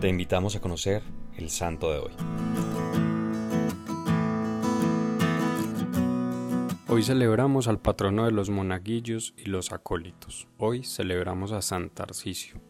Te invitamos a conocer el santo de hoy. Hoy celebramos al patrono de los monaguillos y los acólitos. Hoy celebramos a San Tarcisio.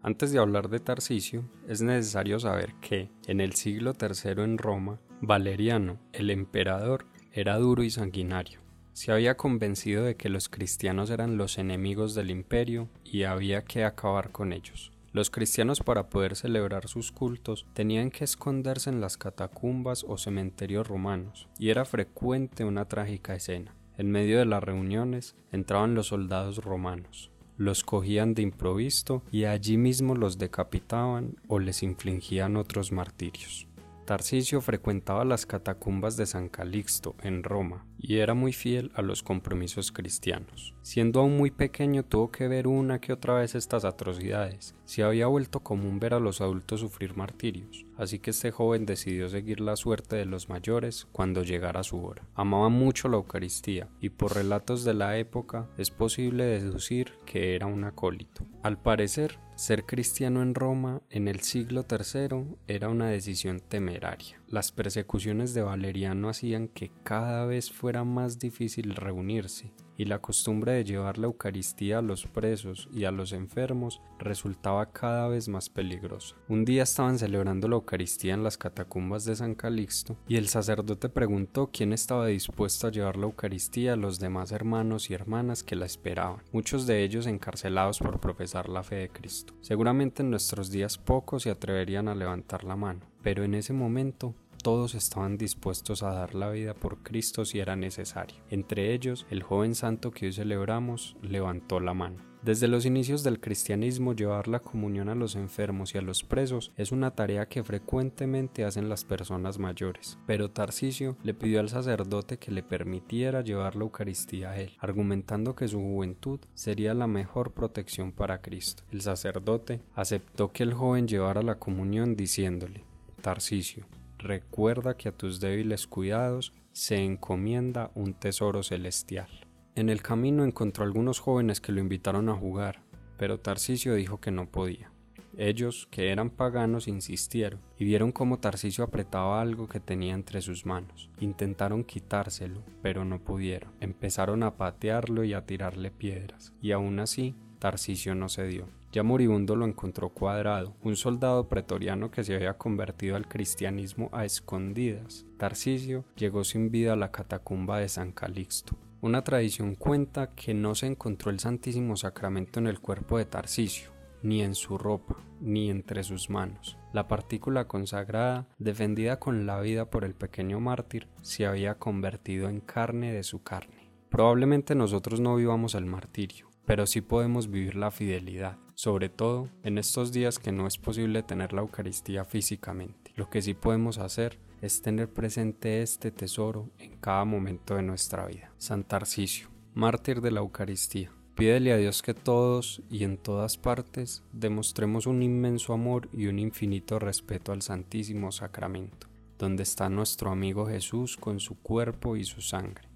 Antes de hablar de Tarcisio, es necesario saber que, en el siglo III en Roma, Valeriano, el emperador, era duro y sanguinario. Se había convencido de que los cristianos eran los enemigos del imperio y había que acabar con ellos. Los cristianos para poder celebrar sus cultos tenían que esconderse en las catacumbas o cementerios romanos, y era frecuente una trágica escena. En medio de las reuniones entraban los soldados romanos, los cogían de improviso y allí mismo los decapitaban o les infligían otros martirios. Tarcisio frecuentaba las catacumbas de San Calixto en Roma y era muy fiel a los compromisos cristianos. Siendo aún muy pequeño tuvo que ver una que otra vez estas atrocidades. Se había vuelto común ver a los adultos sufrir martirios, así que este joven decidió seguir la suerte de los mayores cuando llegara su hora. Amaba mucho la Eucaristía y por relatos de la época es posible deducir que era un acólito. Al parecer, ser cristiano en Roma en el siglo III era una decisión temeraria. Las persecuciones de Valeriano hacían que cada vez fuera más difícil reunirse, y la costumbre de llevar la Eucaristía a los presos y a los enfermos resultaba cada vez más peligrosa. Un día estaban celebrando la Eucaristía en las catacumbas de San Calixto y el sacerdote preguntó quién estaba dispuesto a llevar la Eucaristía a los demás hermanos y hermanas que la esperaban, muchos de ellos encarcelados por profesar la fe de Cristo. Seguramente en nuestros días pocos se atreverían a levantar la mano, pero en ese momento todos estaban dispuestos a dar la vida por Cristo si era necesario. Entre ellos, el joven santo que hoy celebramos levantó la mano. Desde los inicios del cristianismo, llevar la comunión a los enfermos y a los presos es una tarea que frecuentemente hacen las personas mayores, pero Tarcisio le pidió al sacerdote que le permitiera llevar la Eucaristía a él, argumentando que su juventud sería la mejor protección para Cristo. El sacerdote aceptó que el joven llevara la comunión diciéndole, Tarcisio, recuerda que a tus débiles cuidados se encomienda un tesoro celestial. En el camino encontró algunos jóvenes que lo invitaron a jugar, pero Tarcisio dijo que no podía. Ellos, que eran paganos, insistieron y vieron cómo Tarcisio apretaba algo que tenía entre sus manos. Intentaron quitárselo, pero no pudieron. Empezaron a patearlo y a tirarle piedras, y aún así Tarcisio no cedió. Ya moribundo lo encontró cuadrado, un soldado pretoriano que se había convertido al cristianismo a escondidas. Tarcisio llegó sin vida a la catacumba de San Calixto. Una tradición cuenta que no se encontró el Santísimo Sacramento en el cuerpo de Tarcisio, ni en su ropa, ni entre sus manos. La partícula consagrada, defendida con la vida por el pequeño mártir, se había convertido en carne de su carne. Probablemente nosotros no vivamos el martirio, pero sí podemos vivir la fidelidad, sobre todo en estos días que no es posible tener la Eucaristía físicamente. Lo que sí podemos hacer es tener presente este tesoro en cada momento de nuestra vida. San Tarcisio, mártir de la Eucaristía. Pídele a Dios que todos y en todas partes demostremos un inmenso amor y un infinito respeto al Santísimo Sacramento, donde está nuestro amigo Jesús con su cuerpo y su sangre,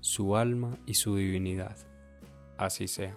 su alma y su divinidad así sea.